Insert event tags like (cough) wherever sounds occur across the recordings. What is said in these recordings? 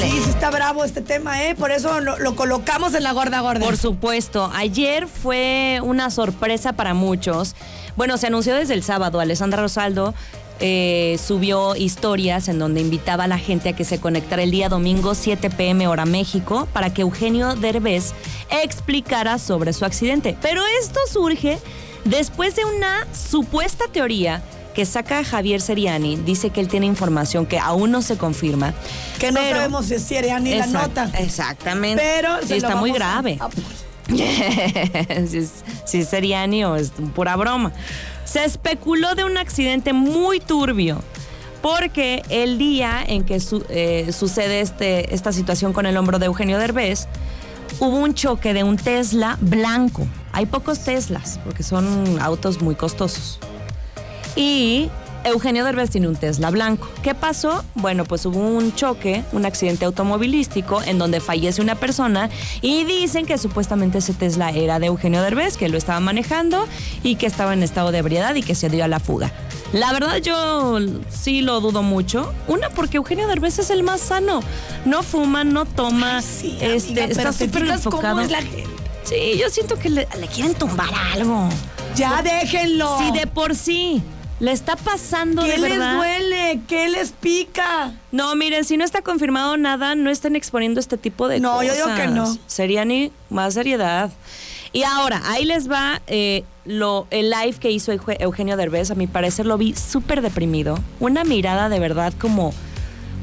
Híjole. Sí, sí está bravo este tema, ¿eh? Por eso lo, lo colocamos en la gorda gorda. Por supuesto, ayer fue una sorpresa para muchos. Bueno, se anunció desde el sábado. Alessandra Rosaldo eh, subió historias en donde invitaba a la gente a que se conectara el día domingo 7 pm hora México para que Eugenio Derbez explicara sobre su accidente. Pero esto surge después de una supuesta teoría que saca Javier Seriani. Dice que él tiene información que aún no se confirma. que no pero- sabemos si es Seriani la nota. Exactamente. Pero Sí, está muy grave. a- (laughs) si, es, si es Seriani o es pura broma. Se especuló de un accidente muy turbio. Porque el día en que su- eh, sucede este, esta situación con el hombro de Eugenio Derbez, hubo un choque de un Tesla blanco. Hay pocos Teslas, porque son autos muy costosos. Y Eugenio Derbez tiene un Tesla blanco. ¿Qué pasó? Bueno, pues hubo un choque, un accidente automovilístico en donde fallece una persona y dicen que supuestamente ese Tesla era de Eugenio Derbez, que lo estaba manejando y que estaba en estado de ebriedad y que se dio a la fuga. La verdad yo sí lo dudo mucho. Una porque Eugenio Derbez es el más sano. No fuma, no toma, Sí, este, amiga, está súper enfocado. es la gente. Sí, yo siento que le, le quieren tumbar algo. Ya déjenlo. Si de por sí le está pasando ¿Qué de les verdad. duele? ¿Qué les pica? No, miren, si no está confirmado nada, no estén exponiendo este tipo de No, cosas. yo digo que no. Sería ni más seriedad. Y ahora, ahí les va eh, lo, el live que hizo Euge- Eugenio Derbez. A mi parecer lo vi súper deprimido. Una mirada de verdad como,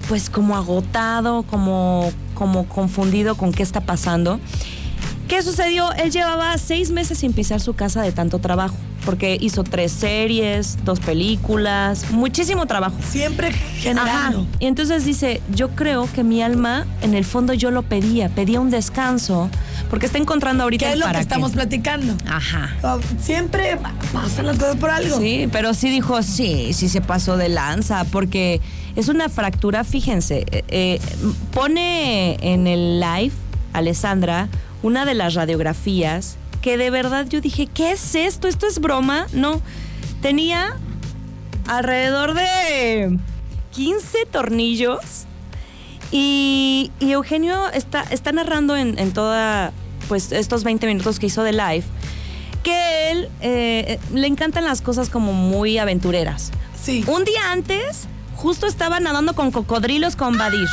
pues como agotado, como, como confundido con qué está pasando. ¿Qué sucedió? Él llevaba seis meses sin pisar su casa de tanto trabajo, porque hizo tres series, dos películas, muchísimo trabajo. Siempre Ajá. generando. Y entonces dice, yo creo que mi alma, en el fondo yo lo pedía, pedía un descanso, porque está encontrando ahorita ¿Qué es el lo que qué. estamos platicando? Ajá. Oh, Siempre pasan las cosas por algo. Sí, pero sí dijo, sí, sí se pasó de lanza, porque es una fractura, fíjense, eh, eh, pone en el live, Alessandra, una de las radiografías que de verdad yo dije, ¿qué es esto? ¿Esto es broma? No, tenía alrededor de 15 tornillos y, y Eugenio está, está narrando en, en toda, pues estos 20 minutos que hizo de live, que él eh, le encantan las cosas como muy aventureras. Sí. Un día antes, justo estaba nadando con cocodrilos con Badir.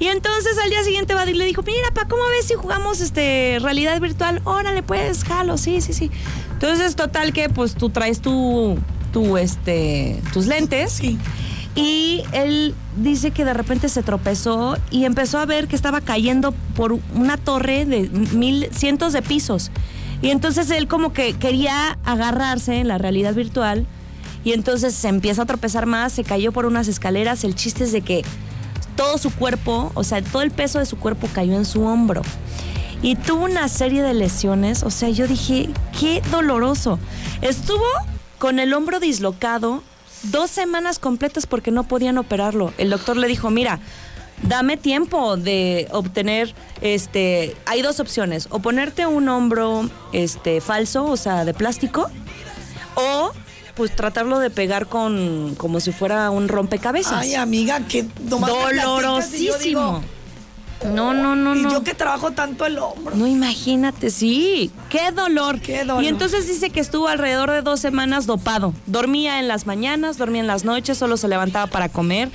Y entonces al día siguiente Badir le dijo, mira, pa, ¿cómo ves si jugamos este realidad virtual? Órale, pues, jalo, sí, sí, sí. Entonces, total que pues tú traes tu, tu este, tus lentes. Sí. Y él dice que de repente se tropezó y empezó a ver que estaba cayendo por una torre de mil, cientos de pisos. Y entonces él como que quería agarrarse en la realidad virtual y entonces se empieza a tropezar más, se cayó por unas escaleras. El chiste es de que todo su cuerpo, o sea, todo el peso de su cuerpo cayó en su hombro. Y tuvo una serie de lesiones, o sea, yo dije, qué doloroso. Estuvo con el hombro dislocado dos semanas completas porque no podían operarlo. El doctor le dijo, mira, dame tiempo de obtener, este, hay dos opciones, o ponerte un hombro, este, falso, o sea, de plástico, o pues tratarlo de pegar con, como si fuera un rompecabezas. Ay, amiga, yo Dolorosísimo. digo, No, no, no, y no. yo que trabajo tanto el hombro. No, imagínate, sí. Qué dolor. Qué dolor. Y entonces dice que estuvo alrededor de dos semanas dopado. Dormía en las mañanas, dormía en las noches, solo se levantaba para comer.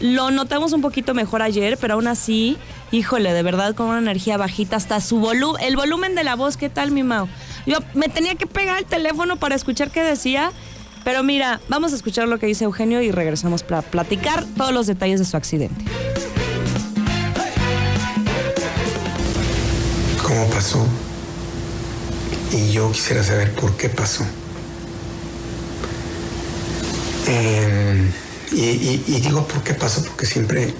Lo notamos un poquito mejor ayer, pero aún así, híjole, de verdad con una energía bajita, hasta su volumen, el volumen de la voz, ¿qué tal, mi Mau? Yo me tenía que pegar el teléfono para escuchar qué decía, pero mira, vamos a escuchar lo que dice Eugenio y regresamos para platicar todos los detalles de su accidente. cómo pasó y yo quisiera saber por qué pasó. Y- y digo por qué pasó porque siempre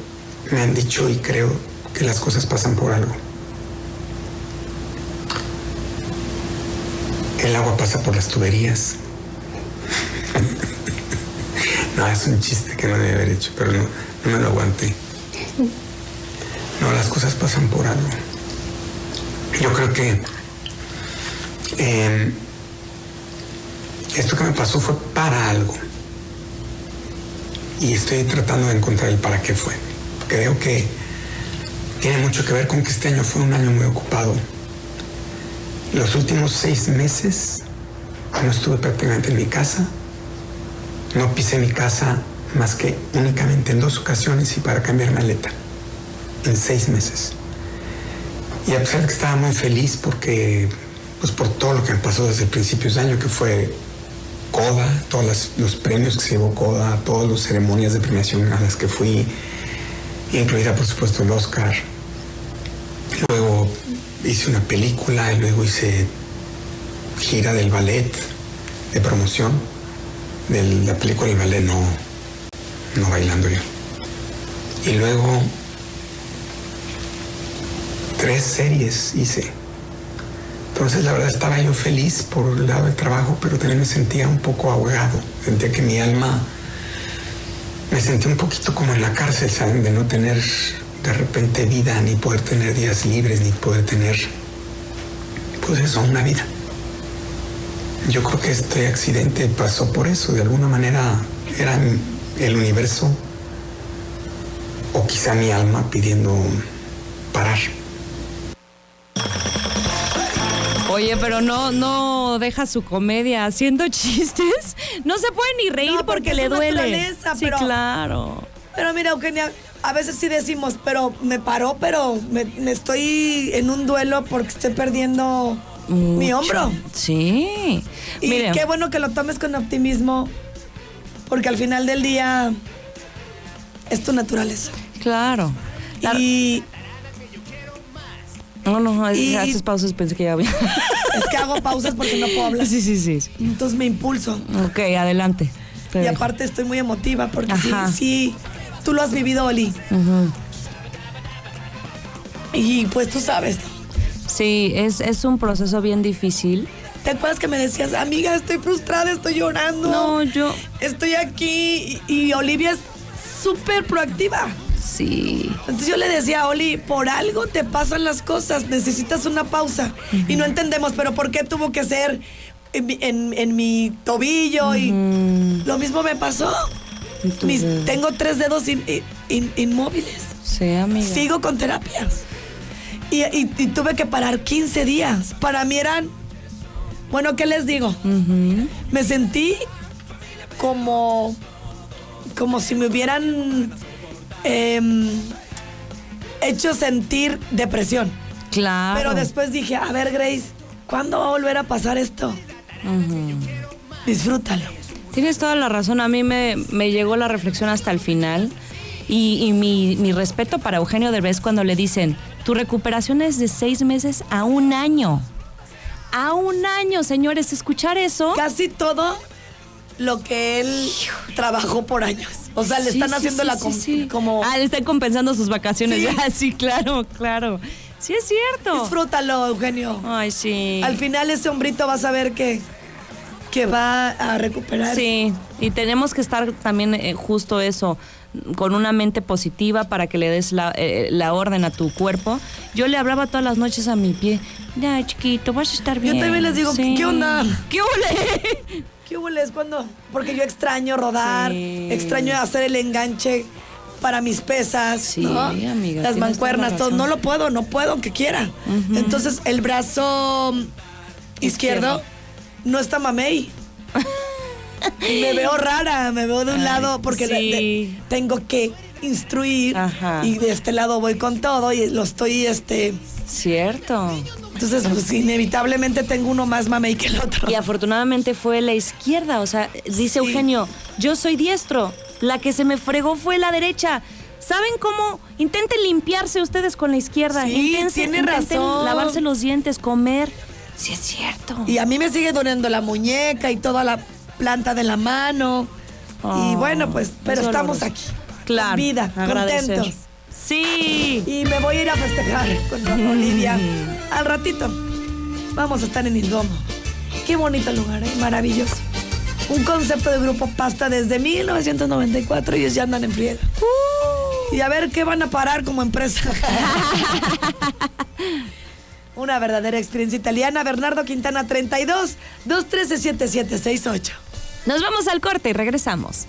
me han dicho y creo que las cosas pasan por algo. El agua pasa por las tuberías. (laughs) no, es un chiste que no debe haber hecho, pero no, no me lo aguanté. No, las cosas pasan por algo. Yo creo que eh, esto que me pasó fue para algo. Y estoy tratando de encontrar el para qué fue. Creo que tiene mucho que ver con que este año fue un año muy ocupado. Los últimos seis meses no estuve prácticamente en mi casa. No pisé mi casa más que únicamente en dos ocasiones y para cambiar maleta. En seis meses. Y a pesar de que estaba muy feliz porque, pues por todo lo que me pasó desde principios de año, que fue CODA, todos los premios que se llevó CODA, todas las ceremonias de premiación a las que fui, incluida por supuesto el Oscar. Hice una película y luego hice gira del ballet de promoción de la película del ballet no, no bailando yo. Y luego tres series hice. Entonces la verdad estaba yo feliz por el lado del trabajo, pero también me sentía un poco ahogado. Sentía que mi alma, me sentía un poquito como en la cárcel, ¿saben? De no tener de repente vida, ni poder tener días libres, ni poder tener, pues eso, una vida. Yo creo que este accidente pasó por eso, de alguna manera era el universo o quizá mi alma pidiendo parar. Oye, pero no, no deja su comedia haciendo (laughs) chistes. No se puede ni reír No, porque porque, le duele. sí, pero- claro. Pero mira, Eugenia, a veces sí decimos, pero me paró, pero me, me estoy en un duelo porque estoy perdiendo mi hombro. Sí. Y Mire, qué bueno que lo tomes con optimismo, porque al final del día es tu naturaleza. claro. La- Y No, no, y- haces pausas, pensé que ya había. (laughs) es que hago pausas porque no puedo hablar. sí, sí, sí. Entonces me impulso. Ok, adelante. Te Y dejo. aparte estoy muy emotiva porque sí, Ajá. sí, tú lo has vivido, Oli. Y pues tú sabes. Sí, es, es un proceso bien difícil. ¿Te acuerdas que me decías, amiga, estoy frustrada, estoy llorando? No, yo. Estoy aquí y, y Olivia es súper proactiva. Sí. Entonces yo le decía a Oli, por algo te pasan las cosas, necesitas una pausa. Y no entendemos, pero ¿por qué tuvo que ser en, mi- en- en mi tobillo? Y lo mismo me pasó. ¿Y tu Mis- dedo? tengo tres dedos in- in- inmóviles. Sí, amiga. Sigo con terapias. Y, y- y tuve que parar 15 días. Para mí eran, bueno, ¿qué les digo? Me sentí como, como si me hubieran em, hecho sentir depresión. Claro. Pero después dije, a ver, Grace, ¿cuándo va a volver a pasar esto? Ujú. Disfrútalo. Tienes toda la razón. A mí me, me llegó la reflexión hasta el final. Y, y mi, mi respeto para Eugenio Derbez cuando le dicen, tu recuperación es de seis meses a un año. A un año, señores. Escuchar eso. Casi todo lo que él trabajó por años. O sea, le Sí, están sí, haciendo sí, la com- sí. como... Ah, le están compensando sus vacaciones. Sí. (laughs) Ah, sí, claro, claro. Sí, es cierto. Disfrútalo, Eugenio. Ay, sí. Al final ese hombrito vas a ver que, que va a recuperar. Sí, y tenemos que estar también eh, justo eso, con una mente positiva para que le des la, eh, la orden a tu cuerpo. Yo le hablaba todas las noches a mi pie, ya chiquito, vas a estar Yo bien. también les digo, Sí. ¿qué onda? ¿Qué ole? (laughs) ¿Qué hubo es cuando? Porque yo extraño rodar, Sí. extraño hacer el enganche para mis pesas, Sí, ¿no? amiga, Las mancuernas, todo. No lo puedo, no puedo, aunque quiera. Entonces, el brazo izquierdo, Izquierdo. No está mamey. Me veo rara, me veo de un Ay, lado porque de- tengo que instruir Ajá. y de este lado voy con todo y lo estoy, este... Cierto. Entonces, pues inevitablemente tengo uno más mamey que el otro. Y afortunadamente fue la izquierda, o sea, dice Sí. Eugenio, yo soy diestro, la que se me fregó fue la derecha. ¿Saben cómo? Intenten limpiarse ustedes con la izquierda. Sí, intenten, tiene intenten razón. lavarse los dientes, comer. Sí, es cierto. Y a mí me sigue doliendo la muñeca y toda la planta de la mano. y Oh, bueno, pues, pero es estamos doloroso. aquí. Claro. Con vida, agradecer. contentos. Sí. Y me voy a ir a festejar con Olivia al ratito. Vamos a estar en el domo. Qué bonito lugar, ¿eh? maravilloso. Un concepto de grupo pasta desde 1994 y ellos ya andan en friega. Y a ver qué van a parar como empresa. (laughs) Una verdadera experiencia italiana. Bernardo Quintana 32 213 7768. Nos vamos al corte y regresamos.